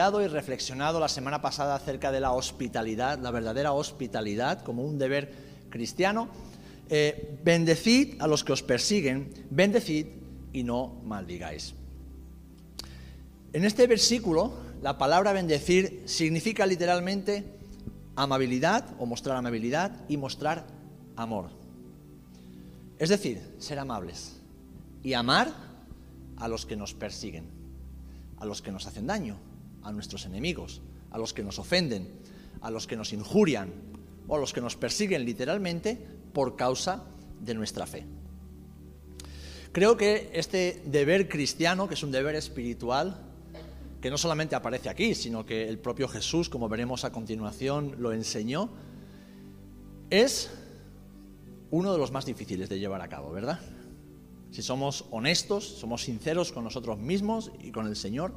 y reflexionado la semana pasada acerca de la hospitalidad, la verdadera hospitalidad como un deber cristiano. Eh, bendecid a los que os persiguen, bendecid y no maldigáis. En este versículo, la palabra bendecir significa literalmente amabilidad o mostrar amabilidad y mostrar amor. Es decir, ser amables y amar a los que nos persiguen, a los que nos hacen daño, a nuestros enemigos, a los que nos ofenden, a los que nos injurian o a los que nos persiguen literalmente por causa de nuestra fe. Creo que este deber cristiano, que es un deber espiritual, que no solamente aparece aquí, sino que el propio Jesús, como veremos a continuación, lo enseñó, es uno de los más difíciles de llevar a cabo, ¿verdad? Si somos honestos, somos sinceros con nosotros mismos y con el Señor,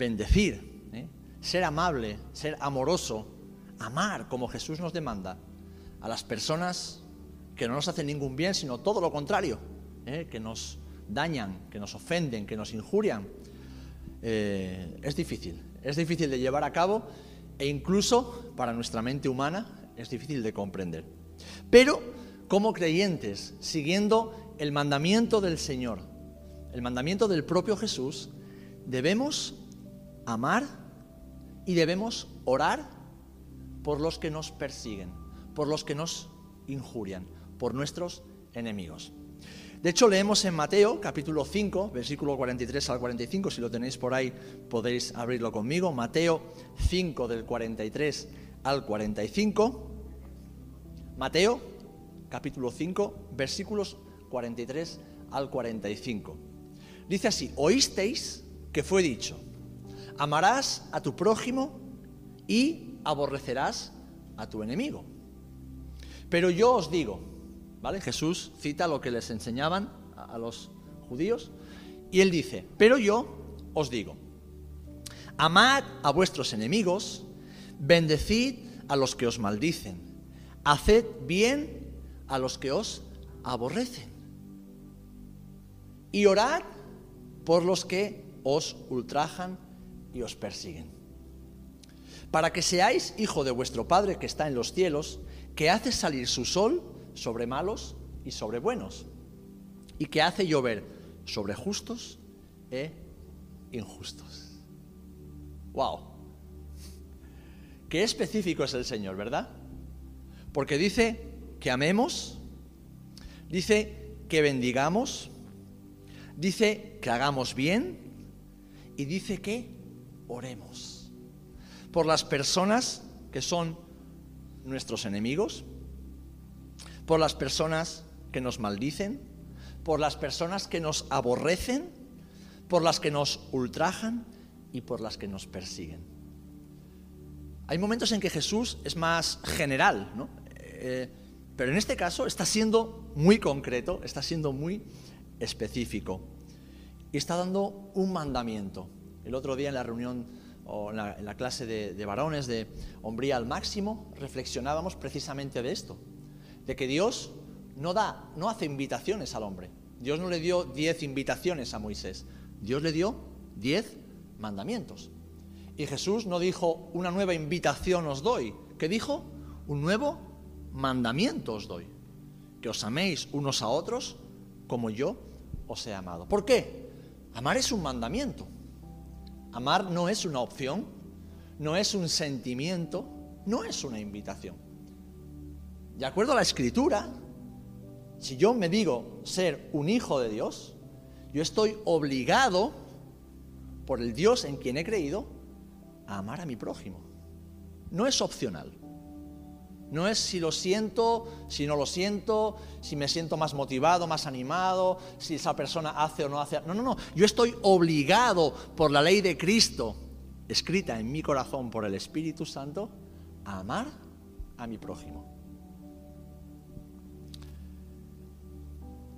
bendecir, ¿eh? ser amable, ser amoroso, amar como Jesús nos demanda a las personas que no nos hacen ningún bien, sino todo lo contrario, ¿eh? que nos dañan, que nos ofenden, que nos injurian, eh, es difícil. Es difícil de llevar a cabo e incluso para nuestra mente humana es difícil de comprender. Pero como creyentes, siguiendo el mandamiento del Señor, el mandamiento del propio Jesús, debemos amar y debemos orar por los que nos persiguen, por los que nos injurian, por nuestros enemigos. De hecho, leemos en Mateo capítulo 5, versículo 43 al 45, si lo tenéis por ahí podéis abrirlo conmigo. Mateo 5 del 43 al 45. Mateo capítulo 5, versículos 43 al 45. Dice así, oísteis que fue dicho, amarás a tu prójimo y aborrecerás a tu enemigo. Pero yo os digo, ¿Vale? Jesús cita lo que les enseñaban a, los judíos y él dice, pero yo os digo, amad a vuestros enemigos, bendecid a los que os maldicen, haced bien a los que os aborrecen y orad por los que os ultrajan y os persiguen. Para que seáis hijo de vuestro Padre que está en los cielos, que hace salir su sol sobre malos y sobre buenos, y que hace llover sobre justos e injustos. ¡Wow! Qué específico es el Señor, ¿verdad? Porque dice que amemos, dice que bendigamos, dice que hagamos bien y dice que oremos por las personas que son nuestros enemigos, por las personas que nos maldicen, por las personas que nos aborrecen, por las que nos ultrajan y por las que nos persiguen. Hay momentos en que Jesús es más general, ¿no? Eh, pero en este caso está siendo muy concreto, está siendo muy específico y está dando un mandamiento. El otro día en la reunión o en la, clase de, varones de hombría al máximo reflexionábamos precisamente de esto de que Dios no da, no hace invitaciones al hombre. Dios no le dio diez invitaciones a Moisés. Dios le dio diez mandamientos. Y Jesús no dijo una nueva invitación os doy, que dijo un nuevo mandamiento os doy. Que os améis unos a otros como yo os he amado. ¿Por qué? Amar es un mandamiento. Amar no es una opción, no es un sentimiento, no es una invitación de acuerdo a la escritura, si yo me digo ser un hijo de Dios, yo estoy obligado por el Dios en quien he creído a amar a mi prójimo. No es opcional. No es si lo siento, si no lo siento, si me siento más motivado, más animado, si esa persona hace o no hace. No, no, no. Yo estoy obligado por la ley de Cristo, escrita en mi corazón por el Espíritu Santo, a amar a mi prójimo.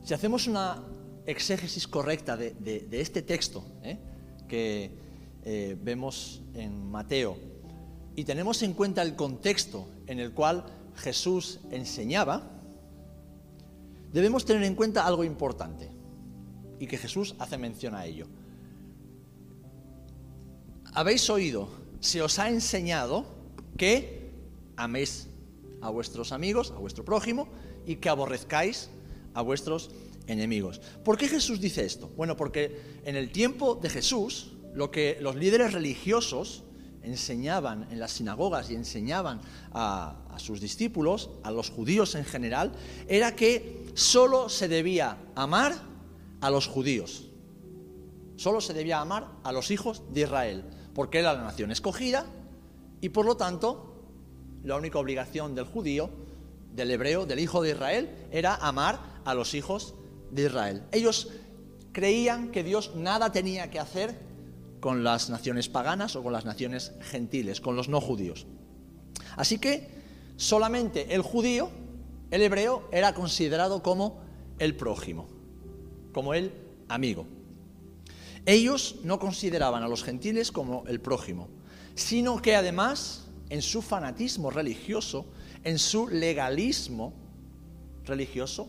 Si hacemos una exégesis correcta de, este texto ¿eh? que eh, vemos en Mateo y tenemos en cuenta el contexto en el cual Jesús enseñaba, debemos tener en cuenta algo importante y que Jesús hace mención a ello. habéis oído, se os ha enseñado que améis a vuestros amigos, a vuestro prójimo, y que aborrezcáis a vuestros enemigos. ¿Por qué Jesús dice esto? Bueno, porque en el tiempo de Jesús, lo que los líderes religiosos enseñaban en las sinagogas y enseñaban a, sus discípulos, a los judíos en general, era que solo se debía amar a los judíos. Solo se debía amar a los hijos de Israel, porque era la nación escogida y por lo tanto la única obligación del judío, del hebreo, del hijo de Israel, era amar a los hijos de Israel. Ellos creían que Dios nada tenía que hacer con las naciones paganas o con las naciones gentiles, con los no judíos. Así que solamente el judío, el hebreo, era considerado como el prójimo, como el amigo. Ellos no consideraban a los gentiles como el prójimo, sino que además, en su fanatismo religioso, en su legalismo religioso,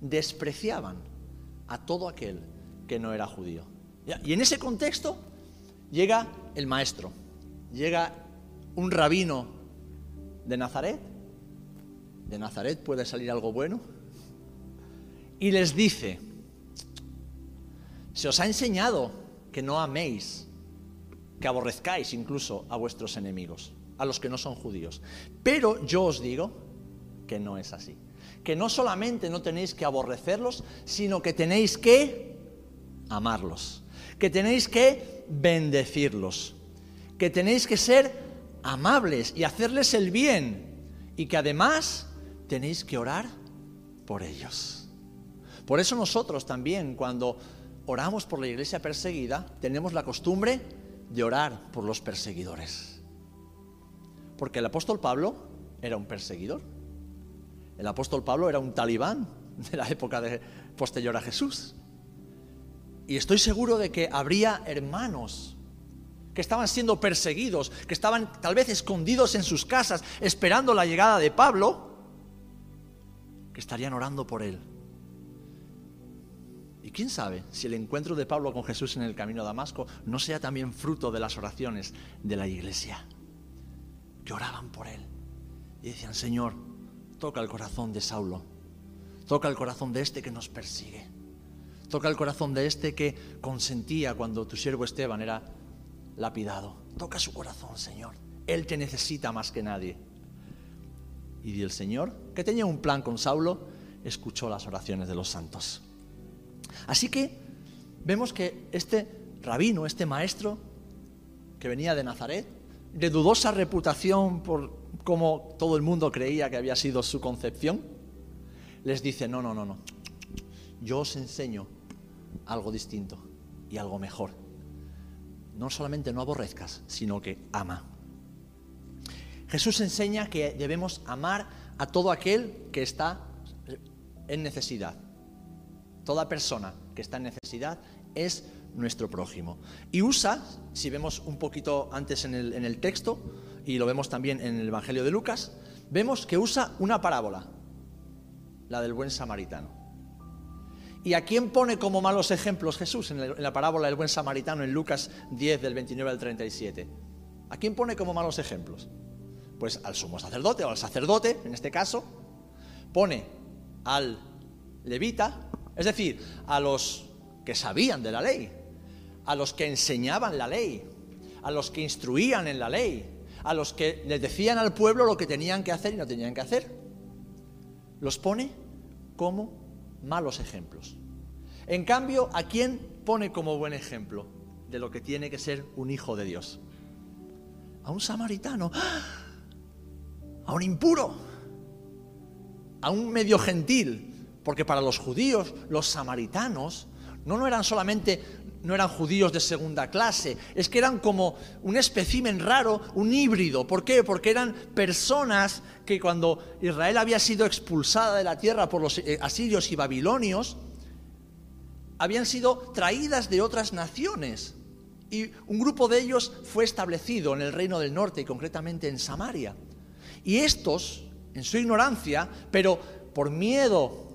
despreciaban a todo aquel que no era judío. Y en ese contexto llega el maestro, llega un rabino de Nazaret, de Nazaret puede salir algo bueno, y les dice, se os ha enseñado que no améis, que aborrezcáis incluso a vuestros enemigos, a los que no son judíos. Pero yo os digo que no es así. Que no solamente no tenéis que aborrecerlos, sino que tenéis que amarlos, que tenéis que bendecirlos, que tenéis que ser amables y hacerles el bien y que además tenéis que orar por ellos. Por eso nosotros también cuando oramos por la iglesia perseguida tenemos la costumbre de orar por los perseguidores. Porque el apóstol Pablo era un perseguidor. El apóstol Pablo era un talibán de la época de, posterior a Jesús. Y estoy seguro de que habría hermanos que estaban siendo perseguidos, que estaban tal vez escondidos en sus casas esperando la llegada de Pablo, que estarían orando por él. Y quién sabe si el encuentro de Pablo con Jesús en el camino a Damasco no sea también fruto de las oraciones de la iglesia, que oraban por él y decían, Señor, toca el corazón de Saulo, toca el corazón de este que nos persigue, toca el corazón de este que consentía cuando tu siervo Esteban era lapidado, toca su corazón, Señor, Él te necesita más que nadie. Y el Señor, que tenía un plan con Saulo, escuchó las oraciones de los santos. Así que vemos que este rabino, este maestro, que venía de Nazaret, de dudosa reputación por como todo el mundo creía que había sido su concepción, les dice, no, no, no, no, yo os enseño algo distinto y algo mejor. No solamente no aborrezcas, sino que ama. Jesús enseña que debemos amar a todo aquel que está en necesidad. Toda persona que está en necesidad es nuestro prójimo. Y usa, si vemos un poquito antes en el, texto, y lo vemos también en el Evangelio de Lucas, vemos que usa una parábola, la del buen samaritano. ¿Y a quién pone como malos ejemplos Jesús en la parábola del buen samaritano en Lucas 10 del 29 al 37? ¿A quién pone como malos ejemplos? Pues al sumo sacerdote o al sacerdote, en este caso, pone al levita, es decir, a los que sabían de la ley, a los que enseñaban la ley, a los que instruían en la ley, a los que les decían al pueblo lo que tenían que hacer y no tenían que hacer. Los pone como malos ejemplos. En cambio, ¿a quién pone como buen ejemplo de lo que tiene que ser un hijo de Dios? A un samaritano, a un impuro, a un medio gentil, porque para los judíos los samaritanos no, no eran solamente no eran judíos de segunda clase, es que eran como un espécimen raro, un híbrido. ¿Por qué? Porque eran personas que cuando Israel había sido expulsada de la tierra por los eh, asirios y babilonios, habían sido traídas de otras naciones. Y un grupo de ellos fue establecido en el reino del norte y concretamente en Samaria. Y estos, en su ignorancia, pero por miedo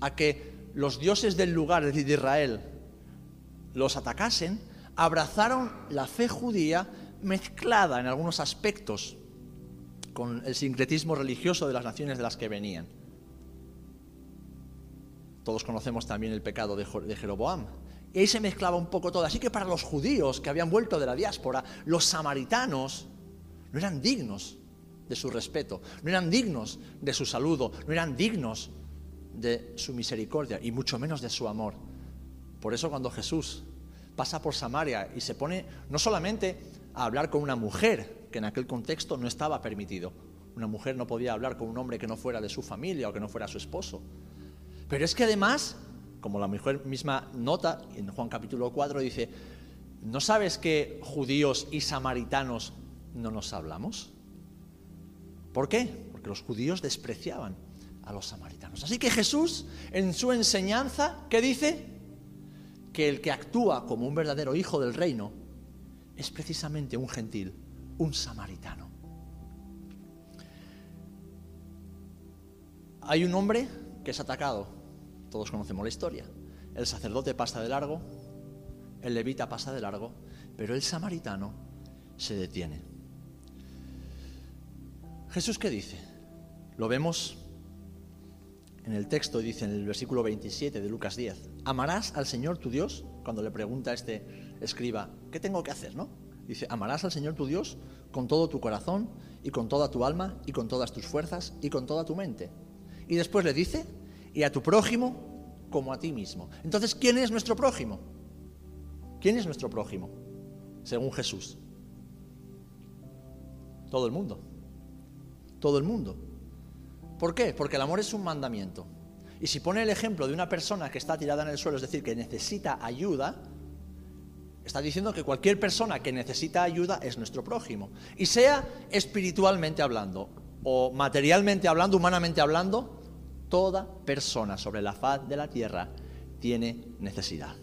a que los dioses del lugar, es decir, de Israel, los atacasen, abrazaron la fe judía mezclada en algunos aspectos con el sincretismo religioso de las naciones de las que venían. Todos conocemos también el pecado de Jeroboam. Y ahí se mezclaba un poco todo. Así que para los judíos que habían vuelto de la diáspora, los samaritanos no eran dignos de su respeto, no eran dignos de su saludo, no eran dignos de su misericordia y mucho menos de su amor. Por eso cuando Jesús pasa por Samaria y se pone no solamente a hablar con una mujer, que en aquel contexto no estaba permitido. Una mujer no podía hablar con un hombre que no fuera de su familia o que no fuera su esposo. Pero es que además, como la mujer misma nota en Juan capítulo 4, dice, ¿no sabes que judíos y samaritanos no nos hablamos? ¿Por qué? Porque los judíos despreciaban a los samaritanos. Así que Jesús, en su enseñanza, ¿qué dice? Que el que actúa como un verdadero hijo del reino es precisamente un gentil, un samaritano. Hay un hombre que es atacado, todos conocemos la historia. El sacerdote pasa de largo, el levita pasa de largo, pero el samaritano se detiene. Jesús qué dice? Lo vemos en el texto, dice en el versículo 27 de Lucas 10. Amarás al Señor tu Dios, cuando le pregunta a este escriba, ¿qué tengo que hacer? ¿No? Dice, amarás al Señor tu Dios con todo tu corazón y con toda tu alma y con todas tus fuerzas y con toda tu mente. Y después le dice, y a tu prójimo como a ti mismo. Entonces, ¿quién es nuestro prójimo? ¿Quién es nuestro prójimo? Según Jesús. Todo el mundo. Todo el mundo. ¿Por qué? Porque el amor es un mandamiento. Y si pone el ejemplo de una persona que está tirada en el suelo, es decir, que necesita ayuda, Está diciendo que cualquier persona que necesita ayuda es nuestro prójimo. Y sea espiritualmente hablando o materialmente hablando, humanamente hablando, toda persona sobre la faz de la tierra tiene necesidad.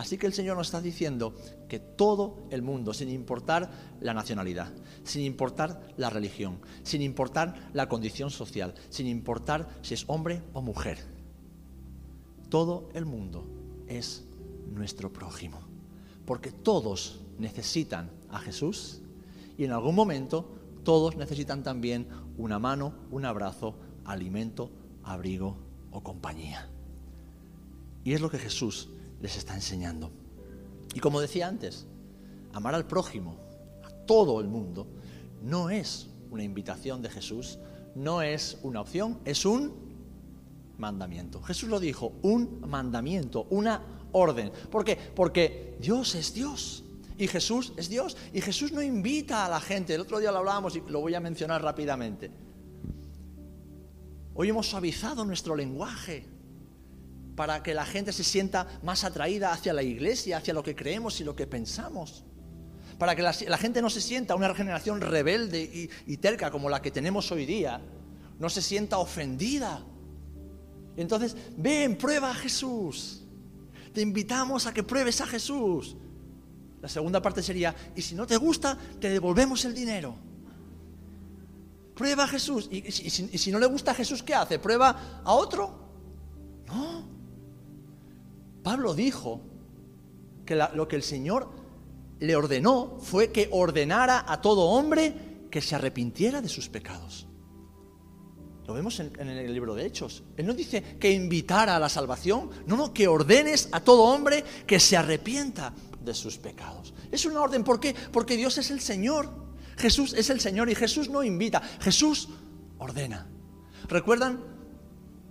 Así que el Señor nos está diciendo que todo el mundo, sin importar la nacionalidad, sin importar la religión, sin importar la condición social, sin importar si es hombre o mujer, todo el mundo es nuestro prójimo porque todos necesitan a Jesús y en algún momento todos necesitan también una mano, un abrazo, alimento, abrigo o compañía. Y es lo que Jesús les está enseñando. Y como decía antes, amar al prójimo, a todo el mundo, no es una invitación de Jesús, no es una opción, es un mandamiento. Jesús lo dijo, un mandamiento, una orden. ¿Por qué? Porque Dios es Dios y Jesús es Dios. Y Jesús no invita a la gente. El otro día lo hablábamos y lo voy a mencionar rápidamente. Hoy hemos suavizado nuestro lenguaje para que la gente se sienta más atraída hacia la iglesia, hacia lo que creemos y lo que pensamos. Para que la, gente no se sienta una generación rebelde y, y terca como la que tenemos hoy día, no se sienta ofendida. Entonces, ven, prueba a Jesús te invitamos a que pruebes a Jesús. La segunda parte sería, y si no te gusta, te devolvemos el dinero. Prueba a Jesús. Y, si, no le gusta a Jesús, ¿qué hace? ¿Prueba a otro? No. Pablo dijo que lo que el Señor le ordenó fue que ordenara a todo hombre que se arrepintiera de sus pecados. Lo vemos en, el libro de Hechos. Él no dice que invitara a la salvación, no, no, que ordenes a todo hombre que se arrepienta de sus pecados. Es una orden, ¿por qué? Porque Dios es el Señor. Jesús es el Señor y Jesús no invita, Jesús ordena. ¿Recuerdan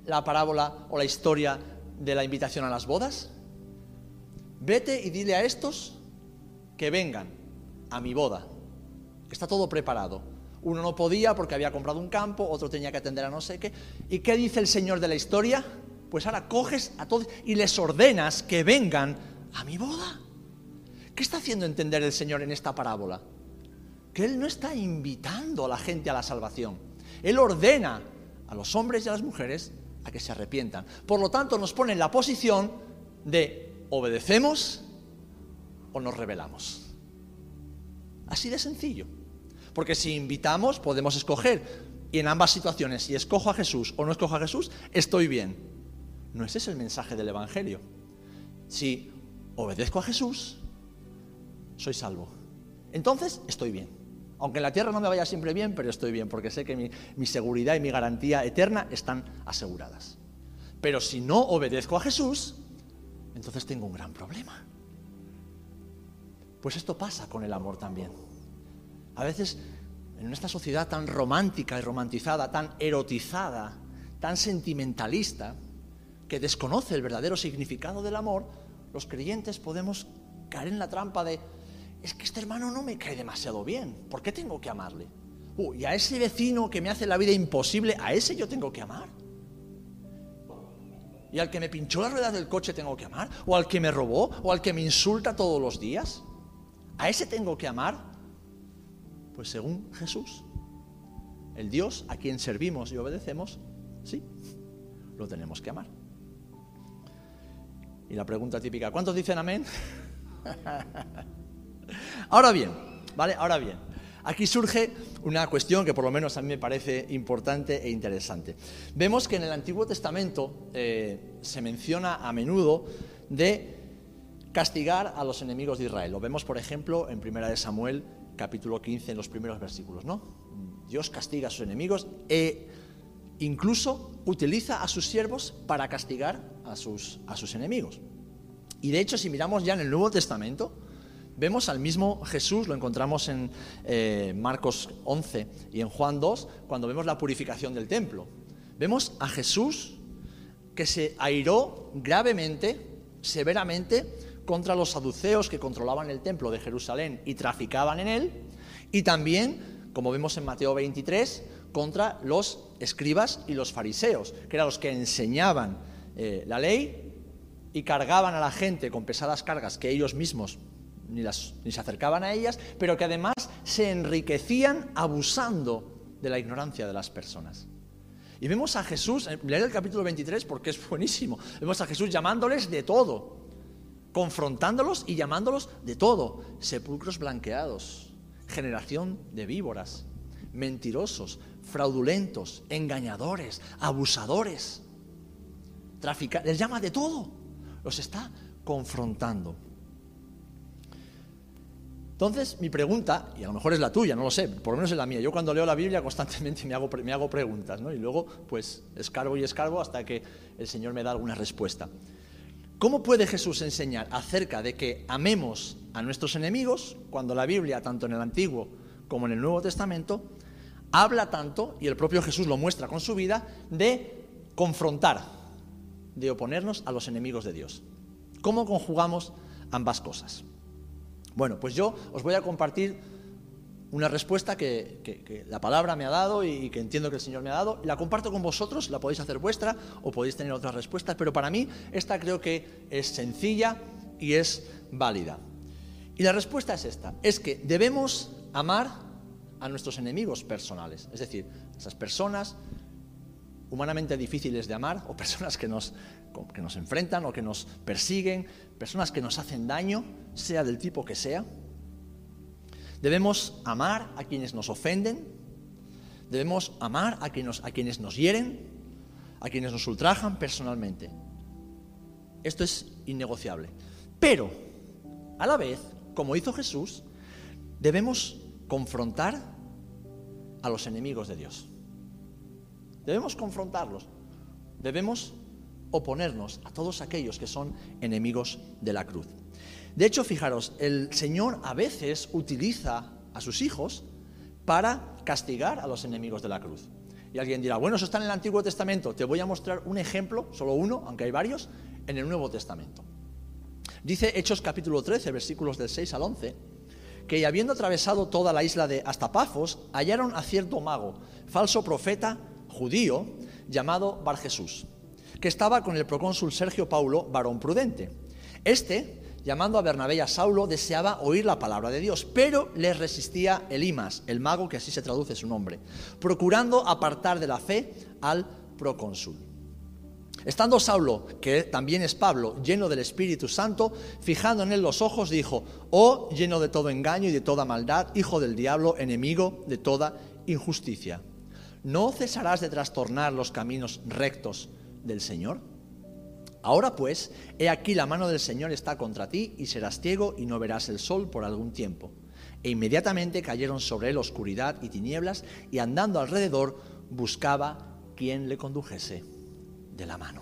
la parábola o la historia de la invitación a las bodas? Vete y dile a estos que vengan a mi boda. Está todo preparado. Uno no podía porque había comprado un campo, otro tenía que atender a no sé qué. ¿Y qué dice el Señor de la historia? Pues ahora coges a todos y les ordenas que vengan a mi boda. ¿Qué está haciendo entender el Señor en esta parábola? Que Él no está invitando a la gente a la salvación. Él ordena a los hombres y a las mujeres que se arrepientan. Por lo tanto, nos pone en la posición de obedecemos o nos rebelamos. Así de sencillo. Porque si invitamos, podemos escoger. Y en ambas situaciones, si escojo a Jesús o no escojo a Jesús, estoy bien. No ese es el mensaje del Evangelio. Si obedezco a Jesús, soy salvo. Entonces estoy bien. Aunque en la tierra no me vaya siempre bien, pero estoy bien, porque sé que mi, seguridad y mi garantía eterna están aseguradas. Pero si no obedezco a Jesús, entonces tengo un gran problema. Pues esto pasa con el amor también. A veces en esta sociedad tan romántica y romantizada, tan erotizada, tan sentimentalista, que desconoce el verdadero significado del amor, los creyentes podemos caer en la trampa de, es que este hermano no me cae demasiado bien, ¿por qué tengo que amarle? Y a ese vecino que me hace la vida imposible, a ese yo tengo que amar. Y al que me pinchó la rueda del coche tengo que amar, o al que me robó, o al que me insulta todos los días. ¿A ese tengo que amar? Pues según Jesús, el Dios a quien servimos y obedecemos, sí, lo tenemos que amar. Y la pregunta típica, ¿cuántos dicen amén? Ahora bien, ¿vale? Ahora bien, aquí surge una cuestión que por lo menos a mí me parece importante e interesante. Vemos que en el Antiguo Testamento eh, se menciona a menudo de castigar a los enemigos de Israel. Lo vemos, por ejemplo, en 1 Samuel capítulo 15, en los primeros versículos, ¿no? Dios castiga a sus enemigos e incluso utiliza a sus siervos para castigar a sus, a sus enemigos. Y de hecho, si miramos ya en el Nuevo Testamento, vemos al mismo Jesús, lo encontramos en eh, Marcos 11 y en Juan 2, cuando vemos la purificación del templo. Vemos a Jesús que se airó gravemente, severamente, contra los saduceos que controlaban el templo de Jerusalén y traficaban en él, y también, como vemos en Mateo 23, contra los escribas y los fariseos, que eran los que enseñaban eh, la ley y cargaban a la gente con pesadas cargas que ellos mismos ni, se acercaban a ellas, pero que además se enriquecían abusando de la ignorancia de las personas. Y vemos a Jesús, eh, leer el capítulo 23 porque es buenísimo, vemos a Jesús llamándoles de todo, confrontándolos y llamándolos de todo, sepulcros blanqueados, generación de víboras, mentirosos, fraudulentos, engañadores, abusadores, traficantes, les llama de todo, los está confrontando. Entonces, mi pregunta, y a lo mejor es la tuya, no lo sé, por lo menos es la mía. Yo cuando leo la Biblia constantemente me hago, me hago preguntas, ¿no? Y luego, pues, escarbo y escarbo hasta que el Señor me da alguna respuesta. ¿Cómo puede Jesús enseñar acerca de que amemos a nuestros enemigos cuando la Biblia, tanto en el Antiguo como en el Nuevo Testamento, habla tanto, y el propio Jesús lo muestra con su vida, de confrontar, de oponernos a los enemigos de Dios? ¿Cómo conjugamos ambas cosas? Bueno, pues yo os voy a compartir una respuesta que, la palabra me ha dado y que entiendo que el Señor me ha dado. La comparto con vosotros, la podéis hacer vuestra o podéis tener otras respuestas, pero para mí esta creo que es sencilla y es válida. Y la respuesta es esta, es que debemos amar a nuestros enemigos personales, es decir, esas personas humanamente difíciles de amar o personas que nos, que nos enfrentan o que nos persiguen, personas que nos hacen daño, sea del tipo que sea. Debemos amar a quienes nos ofenden, debemos amar a quienes, a quienes nos hieren, a quienes nos ultrajan personalmente. Esto es innegociable. Pero, a la vez, como hizo Jesús, debemos confrontar a los enemigos de Dios. Debemos confrontarlos. Debemos oponernos a todos aquellos que son enemigos de la cruz. De hecho, fijaros, el Señor a veces utiliza a sus hijos para castigar a los enemigos de la cruz. Y alguien dirá, bueno, eso está en el Antiguo Testamento. Te voy a mostrar un ejemplo, solo uno, aunque hay varios, en el Nuevo Testamento. Dice Hechos capítulo 13, versículos del 6 al 11, que habiendo atravesado toda la isla de Astapafos, hallaron a cierto mago, falso profeta judío, llamado Bar Jesús, que estaba con el procónsul Sergio Paulo, varón prudente. Este llamando a Bernabé y a Saulo, deseaba oír la palabra de Dios, pero les resistía Elimas, el mago que así se traduce su nombre, procurando apartar de la fe al procónsul. Estando Saulo, que también es Pablo, lleno del Espíritu Santo, fijando en él los ojos, dijo, oh lleno de todo engaño y de toda maldad, hijo del diablo, enemigo de toda injusticia, ¿no cesarás de trastornar los caminos rectos del Señor? Ahora pues, he aquí la mano del Señor está contra ti y serás ciego y no verás el sol por algún tiempo. E inmediatamente cayeron sobre él oscuridad y tinieblas y andando alrededor buscaba quien le condujese de la mano.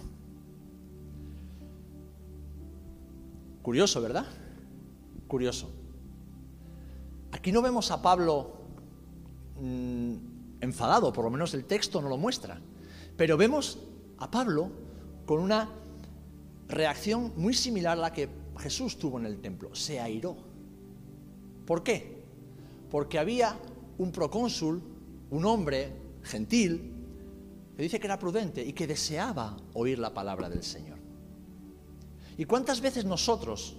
Curioso, ¿verdad? Curioso. Aquí no vemos a Pablo mm, enfadado, por lo menos el texto no lo muestra, pero vemos a Pablo con una reacción muy similar a la que Jesús tuvo en el templo. Se airó. ¿Por qué? Porque había un procónsul, un hombre gentil, que dice que era prudente y que deseaba oír la palabra del Señor. ¿Y cuántas veces nosotros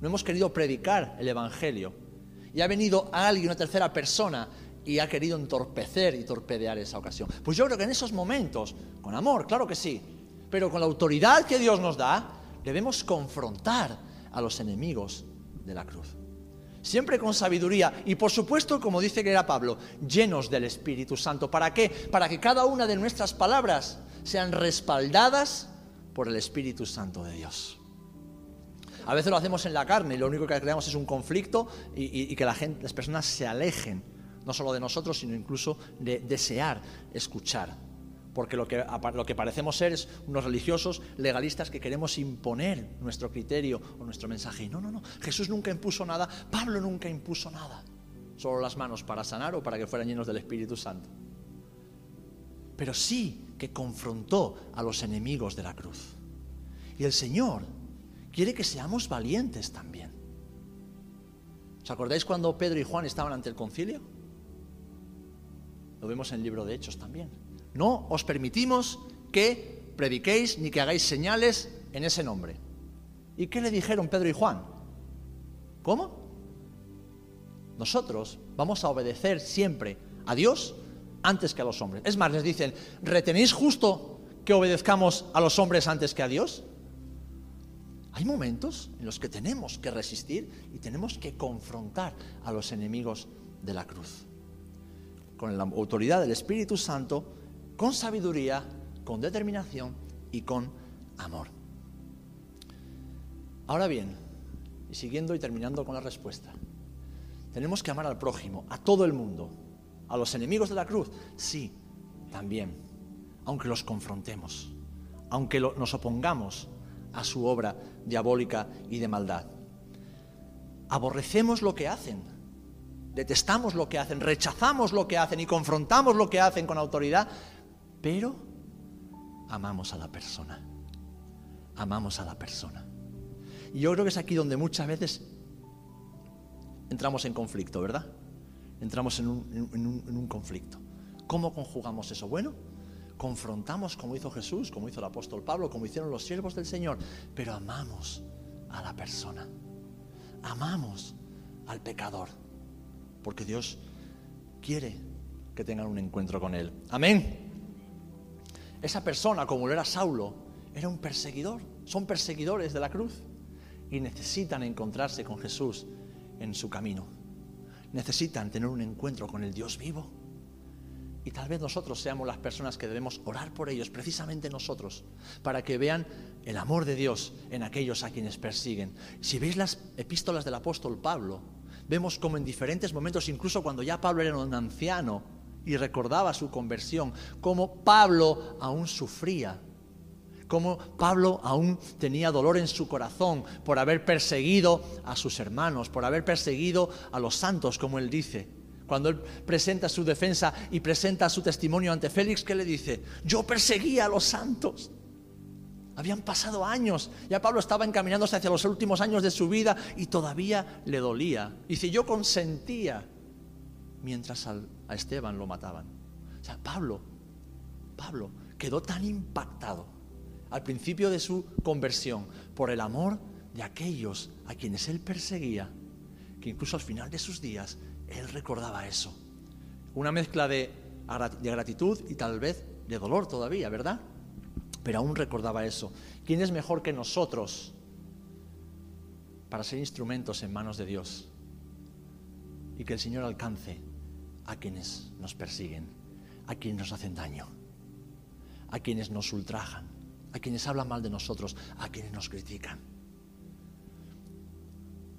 no hemos querido predicar el Evangelio y ha venido alguien, una tercera persona, y ha querido entorpecer y torpedear esa ocasión? Pues yo creo que en esos momentos, con amor, claro que sí, pero con la autoridad que Dios nos da, debemos confrontar a los enemigos de la cruz. Siempre con sabiduría y por supuesto, como dice que era Pablo, llenos del Espíritu Santo. ¿Para qué? Para que cada una de nuestras palabras sean respaldadas por el Espíritu Santo de Dios. A veces lo hacemos en la carne y lo único que creamos es un conflicto y, que las personas se alejen, no solo de nosotros, sino incluso de desear escuchar porque lo que, lo que parecemos ser es unos religiosos legalistas que queremos imponer nuestro criterio o nuestro mensaje. Y no, no, no, Jesús nunca impuso nada, Pablo nunca impuso nada, solo las manos para sanar o para que fueran llenos del Espíritu Santo. Pero sí que confrontó a los enemigos de la cruz. Y el Señor quiere que seamos valientes también. ¿Os acordáis cuando Pedro y Juan estaban ante el concilio? Lo vemos en el libro de Hechos también. No os permitimos que prediquéis ni que hagáis señales en ese nombre. ¿Y qué le dijeron Pedro y Juan? ¿Cómo? Nosotros vamos a obedecer siempre a Dios antes que a los hombres. Es más, les dicen, ¿retenéis justo que obedezcamos a los hombres antes que a Dios? Hay momentos en los que tenemos que resistir y tenemos que confrontar a los enemigos de la cruz. Con la autoridad del Espíritu Santo con sabiduría, con determinación y con amor. Ahora bien, y siguiendo y terminando con la respuesta, tenemos que amar al prójimo, a todo el mundo, a los enemigos de la cruz, sí, también, aunque los confrontemos, aunque nos opongamos a su obra diabólica y de maldad. Aborrecemos lo que hacen, detestamos lo que hacen, rechazamos lo que hacen y confrontamos lo que hacen con autoridad, pero amamos a la persona. Amamos a la persona. Y yo creo que es aquí donde muchas veces entramos en conflicto, ¿verdad? Entramos en un, conflicto. ¿Cómo conjugamos eso? Bueno, confrontamos como hizo Jesús, como hizo el apóstol Pablo, como hicieron los siervos del Señor, pero amamos a la persona. Amamos al pecador, porque Dios quiere que tengan un encuentro con Él. Amén. Esa persona, como lo era Saulo, era un perseguidor. Son perseguidores de la cruz y necesitan encontrarse con Jesús en su camino. Necesitan tener un encuentro con el Dios vivo. Y tal vez nosotros seamos las personas que debemos orar por ellos, precisamente nosotros, para que vean el amor de Dios en aquellos a quienes persiguen. Si veis las epístolas del apóstol Pablo, vemos como en diferentes momentos, incluso cuando ya Pablo era un anciano, y recordaba su conversión, como Pablo aún sufría, como Pablo aún tenía dolor en su corazón por haber perseguido a sus hermanos, por haber perseguido a los santos, como él dice. Cuando él presenta su defensa y presenta su testimonio ante Félix, ¿qué le dice? Yo perseguía a los santos. Habían pasado años, ya Pablo estaba encaminándose hacia los últimos años de su vida y todavía le dolía. Dice, yo consentía mientras a Esteban lo mataban. O sea, Pablo, Pablo quedó tan impactado al principio de su conversión por el amor de aquellos a quienes él perseguía, que incluso al final de sus días él recordaba eso. Una mezcla de gratitud y tal vez de dolor todavía, ¿verdad? Pero aún recordaba eso. ¿Quién es mejor que nosotros para ser instrumentos en manos de Dios? Y que el Señor alcance a quienes nos persiguen, a quienes nos hacen daño, a quienes nos ultrajan, a quienes hablan mal de nosotros, a quienes nos critican.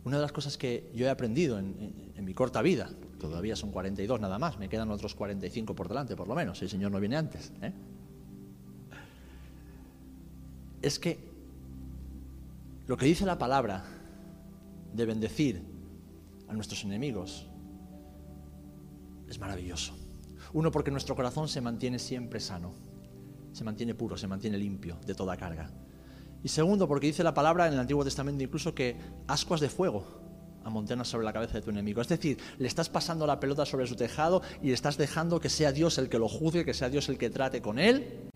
Una de las cosas que yo he aprendido en, mi corta vida, todavía son 42 nada más, me quedan otros 45 por delante por lo menos, si el Señor no viene antes, ¿eh? Es que lo que dice la palabra de bendecir a nuestros enemigos es maravilloso. Uno, porque nuestro corazón se mantiene siempre sano, se mantiene puro, se mantiene limpio de toda carga. Y segundo, porque dice la palabra en el Antiguo Testamento incluso que ascuas de fuego amontonas sobre la cabeza de tu enemigo. Es decir, le estás pasando la pelota sobre su tejado y estás dejando que sea Dios el que lo juzgue, que sea Dios el que trate con él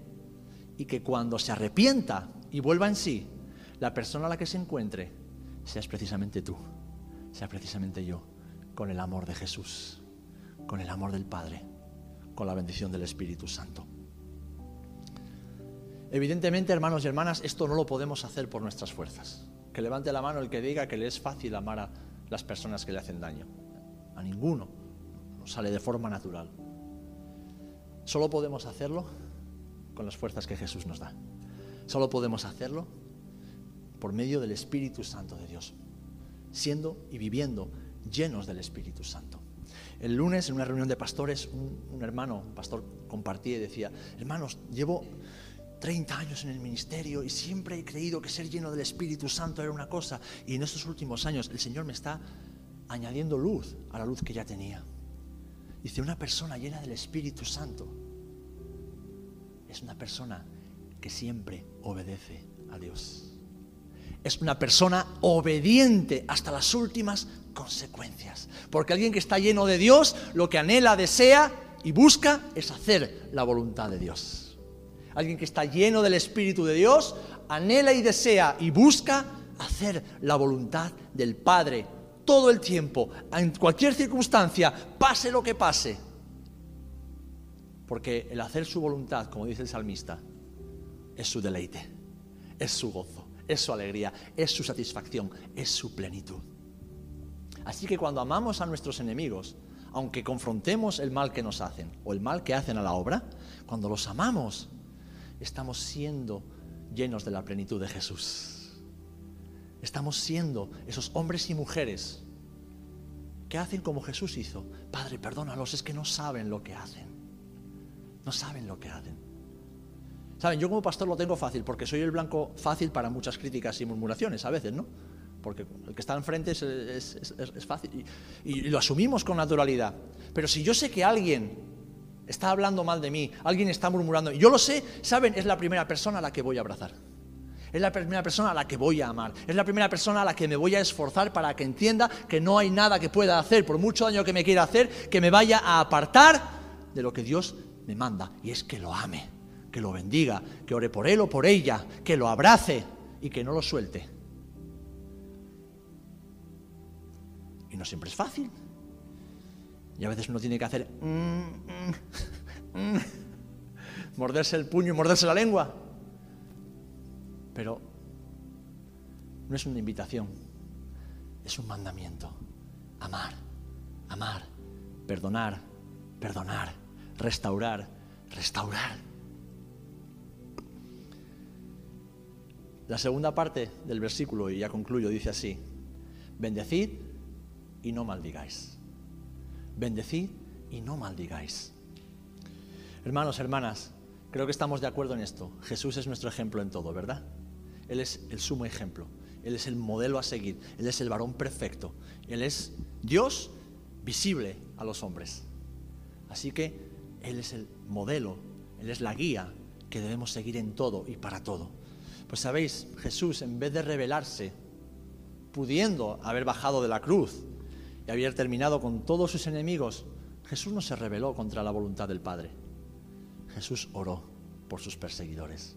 y que cuando se arrepienta y vuelva en sí, la persona a la que se encuentre seas precisamente tú, sea precisamente yo, con el amor de Jesús, con el amor del Padre, con la bendición del Espíritu Santo. Evidentemente, hermanos y hermanas, esto no lo podemos hacer por nuestras fuerzas. Que levante la mano el que diga que le es fácil amar a las personas que le hacen daño. A ninguno. No sale de forma natural. Solo podemos hacerlo con las fuerzas que Jesús nos da. Solo podemos hacerlo por medio del Espíritu Santo de Dios, siendo y viviendo llenos del Espíritu Santo. El lunes en una reunión de pastores, un, hermano, un pastor, compartía y decía, hermanos, llevo 30 años en el ministerio y siempre he creído que ser lleno del Espíritu Santo era una cosa y en estos últimos años el Señor me está añadiendo luz a la luz que ya tenía. Dice, una persona llena del Espíritu Santo es una persona que siempre obedece a Dios. Es una persona obediente hasta las últimas consecuencias. Porque alguien que está lleno de Dios, lo que anhela, desea y busca es hacer la voluntad de Dios. Alguien que está lleno del Espíritu de Dios, anhela y desea y busca hacer la voluntad del Padre todo el tiempo, en cualquier circunstancia, pase lo que pase. Porque el hacer su voluntad, como dice el salmista, es su deleite, es su gozo, es su alegría, es su satisfacción, es su plenitud. Así que cuando amamos a nuestros enemigos, aunque confrontemos el mal que nos hacen o el mal que hacen a la obra, cuando los amamos, estamos siendo llenos de la plenitud de Jesús. Estamos siendo esos hombres y mujeres que hacen como Jesús hizo. Padre, perdónalos, es que no saben lo que hacen. No saben lo que hacen. Saben, yo como pastor lo tengo fácil porque soy el blanco fácil para muchas críticas y murmuraciones a veces, ¿no? Porque el que está enfrente es, fácil y, lo asumimos con naturalidad. Pero si yo sé que alguien está hablando mal de mí, alguien está murmurando, yo lo sé, ¿saben? Es la primera persona a la que voy a abrazar. Es la primera persona a la que voy a amar. Es la primera persona a la que me voy a esforzar para que entienda que no hay nada que pueda hacer, por mucho daño que me quiera hacer, que me vaya a apartar de lo que Dios me manda. Y es que lo ame que lo bendiga, que ore por él o por ella, que lo abrace y que no lo suelte. Y no siempre es fácil. Y a veces uno tiene que hacer... Mm, mm, mm, morderse el puño y morderse la lengua. Pero no es una invitación, es un mandamiento. Amar, amar, perdonar, perdonar, restaurar, restaurar. La segunda parte del versículo, y ya concluyo, dice así, bendecid y no maldigáis. Bendecid y no maldigáis. Hermanos, hermanas, creo que estamos de acuerdo en esto. Jesús es nuestro ejemplo en todo, ¿verdad? Él es el sumo ejemplo. Él es el modelo a seguir. Él es el varón perfecto. Él es Dios visible a los hombres. Así que Él es el modelo, Él es la guía que debemos seguir en todo y para todo. Pues sabéis, Jesús, en vez de rebelarse, pudiendo haber bajado de la cruz y haber terminado con todos sus enemigos, Jesús no se rebeló contra la voluntad del Padre. Jesús oró por sus perseguidores.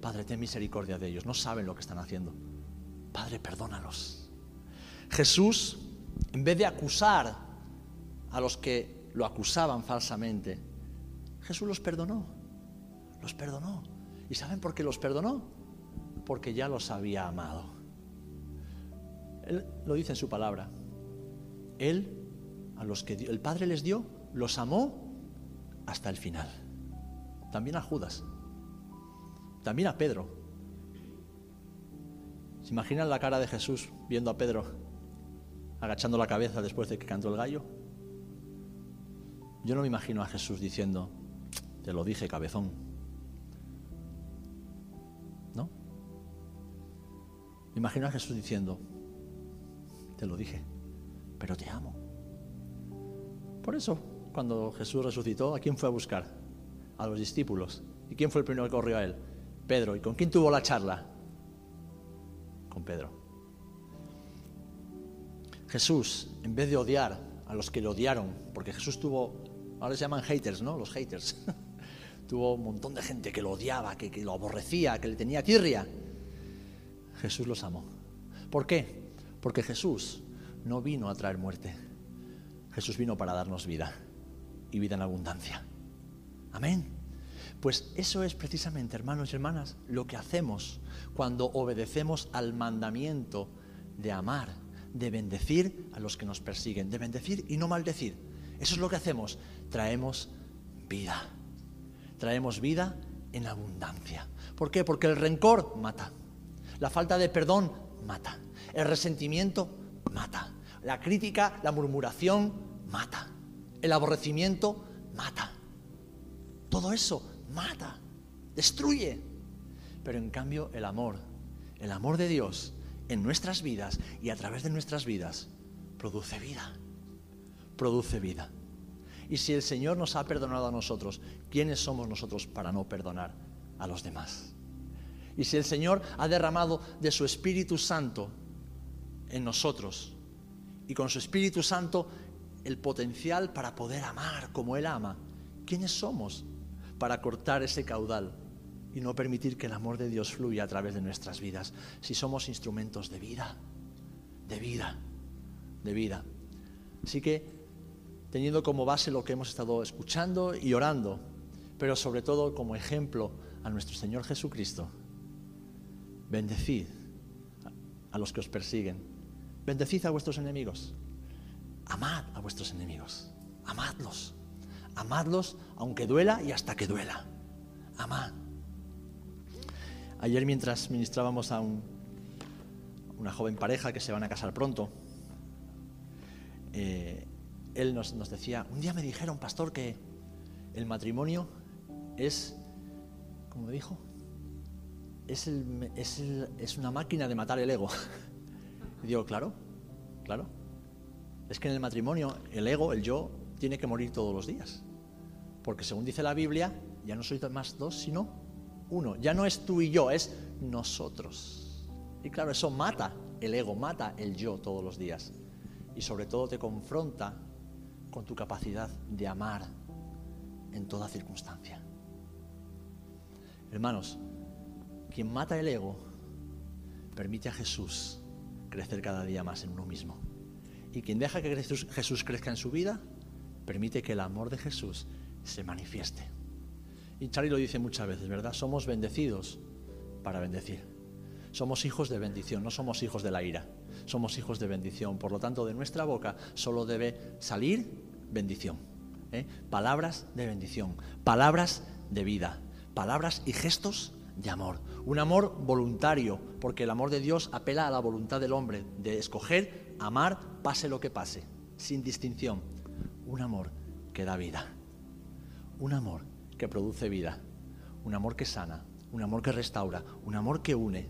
Padre, ten misericordia de ellos, no saben lo que están haciendo. Padre, perdónalos. Jesús, en vez de acusar a los que lo acusaban falsamente, Jesús los perdonó. Los perdonó. ¿Y saben por qué los perdonó? Porque ya los había amado. Él lo dice en su palabra. Él, a los que el Padre les dio, los amó hasta el final. También a Judas. también a Pedro. ¿Se imaginan la cara de Jesús viendo a Pedro agachando la cabeza después de que cantó el gallo? Yo no me imagino a Jesús diciendo, te lo dije, cabezón. Imagino a Jesús diciendo, te lo dije, pero te amo. Por eso, cuando Jesús resucitó, ¿a quién fue a buscar? A los discípulos. ¿Y quién fue el primero que corrió a él? Pedro. ¿Y con quién tuvo la charla? Con Pedro. Jesús, en vez de odiar a los que le odiaron, porque Jesús tuvo, ahora se llaman haters, ¿no? Los haters. tuvo un montón de gente que lo odiaba, que, lo aborrecía, que le tenía tirria. Jesús los amó. ¿Por qué? Porque Jesús no vino a traer muerte. Jesús vino para darnos vida y vida en abundancia. Amén. Pues eso es precisamente, hermanos y hermanas, lo que hacemos cuando obedecemos al mandamiento de amar, de bendecir a los que nos persiguen, de bendecir y no maldecir. Eso es lo que hacemos. Traemos vida. Traemos vida en abundancia. ¿Por qué? Porque el rencor mata. La falta de perdón mata. El resentimiento mata. La crítica, la murmuración mata. El aborrecimiento mata. Todo eso mata, destruye. Pero en cambio el amor, el amor de Dios en nuestras vidas y a través de nuestras vidas produce vida. Produce vida. Y si el Señor nos ha perdonado a nosotros, ¿quiénes somos nosotros para no perdonar a los demás? Y si el Señor ha derramado de su Espíritu Santo en nosotros y con su Espíritu Santo el potencial para poder amar como Él ama, ¿quiénes somos para cortar ese caudal y no permitir que el amor de Dios fluya a través de nuestras vidas, si somos instrumentos de vida, de vida, de vida. Así que, teniendo como base lo que hemos estado escuchando y orando, pero sobre todo como ejemplo a nuestro Señor Jesucristo, bendecid a los que os persiguen, bendecid a vuestros enemigos, amad a vuestros enemigos, amadlos. Amadlos aunque duela y hasta que duela. Amad. Ayer mientras ministrábamos a una joven pareja que se van a casar pronto, eh, él nos, decía, un día me dijeron, pastor, que el matrimonio es, como dijo, es, es una máquina de matar el ego. y digo, claro, claro. Es que en el matrimonio el ego, el yo, tiene que morir todos los días. Porque según dice la Biblia, ya no soy más dos, sino uno. Ya no es tú y yo, es nosotros. Y claro, eso mata el ego, mata el yo todos los días. Y sobre todo te confronta con tu capacidad de amar en toda circunstancia. Hermanos, quien mata el ego permite a Jesús crecer cada día más en uno mismo. Y quien deja que Jesús crezca en su vida, permite que el amor de Jesús se manifieste. Y Charlie lo dice muchas veces, ¿verdad? Somos bendecidos para bendecir. Somos hijos de bendición, no somos hijos de la ira. Somos hijos de bendición. Por lo tanto, de nuestra boca solo debe salir bendición. ¿eh? Palabras de bendición, palabras de vida, palabras y gestos de amor. Un amor voluntario, porque el amor de Dios apela a la voluntad del hombre de escoger, amar, pase lo que pase, sin distinción un amor que da vida, un amor que produce vida, un amor que sana, un amor que restaura, un amor que une,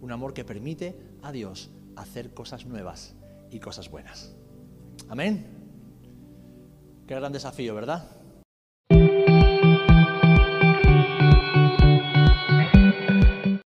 un amor que permite a Dios hacer cosas nuevas y cosas buenas. Amén. Qué gran desafío, ¿verdad?